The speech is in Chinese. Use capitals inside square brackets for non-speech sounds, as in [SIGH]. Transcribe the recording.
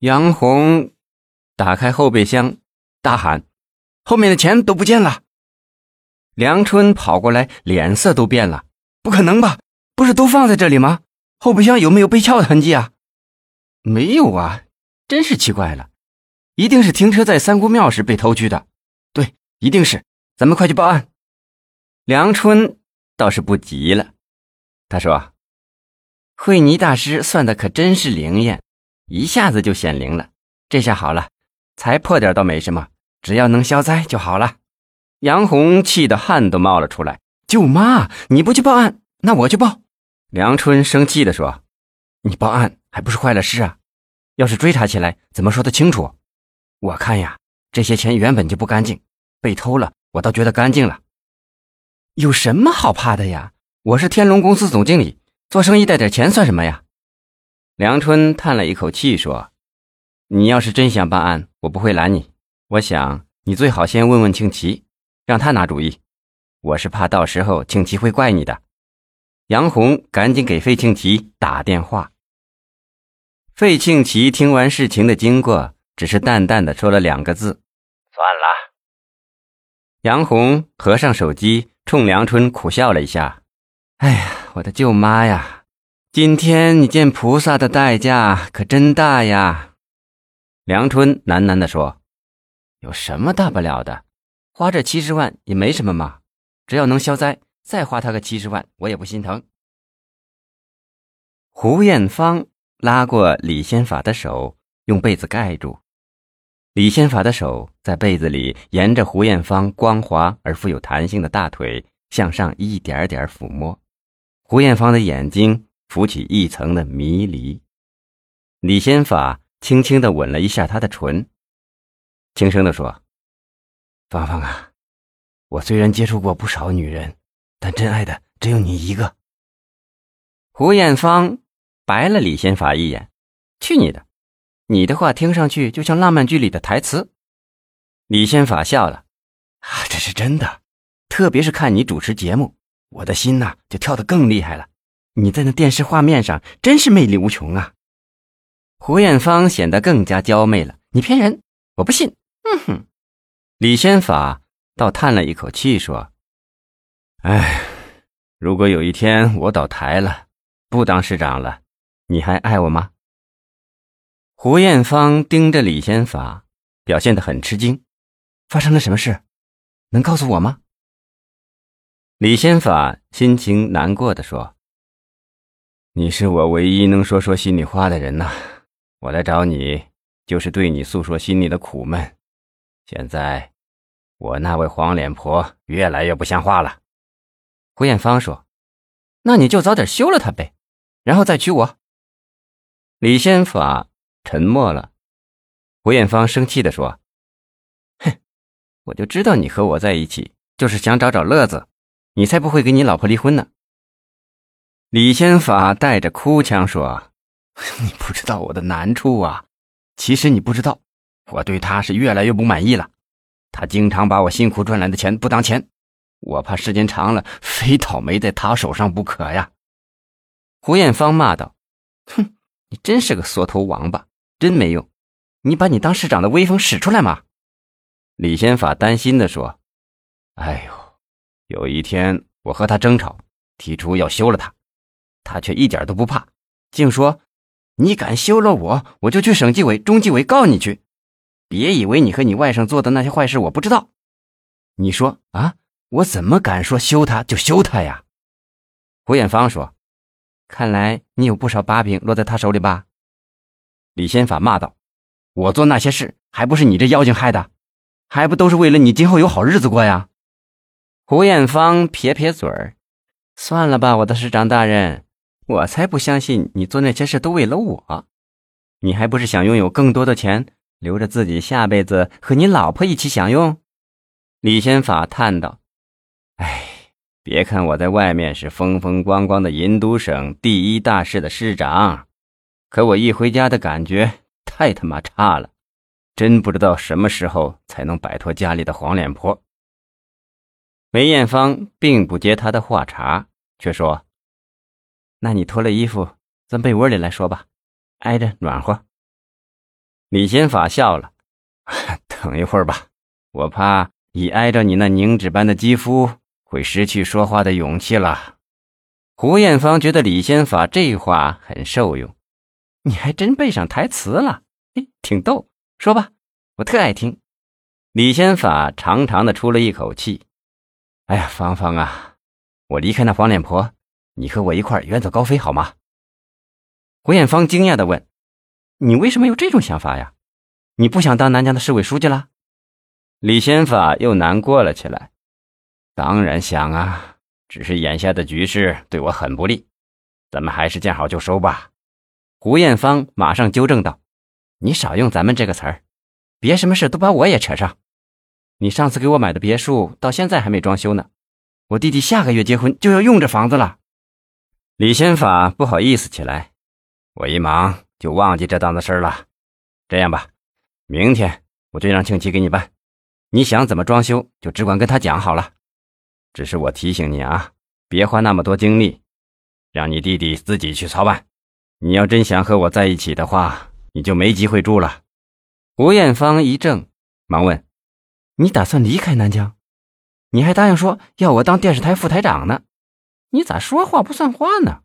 杨红打开后备箱，大喊：“后面的钱都不见了！”梁春跑过来，脸色都变了：“不可能吧？不是都放在这里吗？后备箱有没有被撬的痕迹啊？”“没有啊，真是奇怪了，一定是停车在三姑庙时被偷去的。对，一定是，咱们快去报案。”梁春倒是不急了，他说：“慧尼大师算的可真是灵验。”一下子就显灵了，这下好了，财破点倒没什么，只要能消灾就好了。杨红气得汗都冒了出来：“舅妈，你不去报案，那我去报。”梁春生气地说：“你报案还不是坏了事啊？要是追查起来，怎么说得清楚？我看呀，这些钱原本就不干净，被偷了，我倒觉得干净了。有什么好怕的呀？我是天龙公司总经理，做生意带点钱算什么呀？”梁春叹了一口气说：“你要是真想办案，我不会拦你。我想你最好先问问庆奇，让他拿主意。我是怕到时候庆奇会怪你的。”杨红赶紧给费庆奇打电话。费庆奇听完事情的经过，只是淡淡的说了两个字：“算了。”杨红合上手机，冲梁春苦笑了一下：“哎呀，我的舅妈呀！”今天你见菩萨的代价可真大呀，梁春喃喃地说：“有什么大不了的？花这七十万也没什么嘛，只要能消灾，再花他个七十万，我也不心疼。”胡艳芳拉过李仙法的手，用被子盖住。李仙法的手在被子里沿着胡艳芳光滑而富有弹性的大腿向上一点点抚摸。胡艳芳的眼睛。浮起一层的迷离，李仙法轻轻的吻了一下她的唇，轻声的说：“芳芳啊，我虽然接触过不少女人，但真爱的只有你一个。”胡艳芳白了李先法一眼：“去你的！你的话听上去就像浪漫剧里的台词。”李先法笑了：“啊，这是真的，特别是看你主持节目，我的心呐就跳得更厉害了。”你在那电视画面上真是魅力无穷啊！胡艳芳显得更加娇媚了。你骗人，我不信。嗯哼，李先法倒叹了一口气说：“哎，如果有一天我倒台了，不当市长了，你还爱我吗？”胡艳芳盯着李先法，表现得很吃惊。发生了什么事？能告诉我吗？李先法心情难过的说。你是我唯一能说说心里话的人呐，我来找你就是对你诉说心里的苦闷。现在，我那位黄脸婆越来越不像话了。胡艳芳说：“那你就早点休了她呗，然后再娶我。”李先法沉默了。胡艳芳生气地说：“哼，我就知道你和我在一起就是想找找乐子，你才不会跟你老婆离婚呢。”李先法带着哭腔说：“ [LAUGHS] 你不知道我的难处啊！其实你不知道，我对他是越来越不满意了。他经常把我辛苦赚来的钱不当钱，我怕时间长了，非倒霉在他手上不可呀！”胡艳芳骂道：“哼，你真是个缩头王八，真没用！你把你当市长的威风使出来嘛！”李先法担心的说：“哎呦，有一天我和他争吵，提出要休了他。”他却一点都不怕，竟说：“你敢休了我，我就去省纪委、中纪委告你去。别以为你和你外甥做的那些坏事我不知道。你说啊，我怎么敢说休他就休他呀？”胡艳芳说：“看来你有不少把柄落在他手里吧？”李先法骂道：“我做那些事还不是你这妖精害的？还不都是为了你今后有好日子过呀？”胡艳芳撇撇嘴儿：“算了吧，我的市长大人。”我才不相信你做那些事都为了我，你还不是想拥有更多的钱，留着自己下辈子和你老婆一起享用？李先法叹道：“哎，别看我在外面是风风光光的银都省第一大市的市长，可我一回家的感觉太他妈差了，真不知道什么时候才能摆脱家里的黄脸婆。”梅艳芳并不接他的话茬，却说。那你脱了衣服，钻被窝里来说吧，挨着暖和。李先法笑了：“ [LAUGHS] 等一会儿吧，我怕一挨着你那凝脂般的肌肤，会失去说话的勇气了。”胡艳芳觉得李先法这话很受用，你还真背上台词了，哎，挺逗。说吧，我特爱听。李先法长长的出了一口气：“哎呀，芳芳啊，我离开那黄脸婆，你和我一块远走高飞好吗？”胡艳芳惊讶的问。你为什么有这种想法呀？你不想当南疆的市委书记了？李先法又难过了起来。当然想啊，只是眼下的局势对我很不利，咱们还是见好就收吧。胡艳芳马上纠正道：“你少用咱们这个词儿，别什么事都把我也扯上。你上次给我买的别墅到现在还没装修呢，我弟弟下个月结婚就要用这房子了。”李先法不好意思起来，我一忙。就忘记这档子事了。这样吧，明天我就让庆琪给你办。你想怎么装修，就只管跟他讲好了。只是我提醒你啊，别花那么多精力，让你弟弟自己去操办。你要真想和我在一起的话，你就没机会住了。吴艳芳一怔，忙问：“你打算离开南疆？你还答应说要我当电视台副台长呢？你咋说话不算话呢？”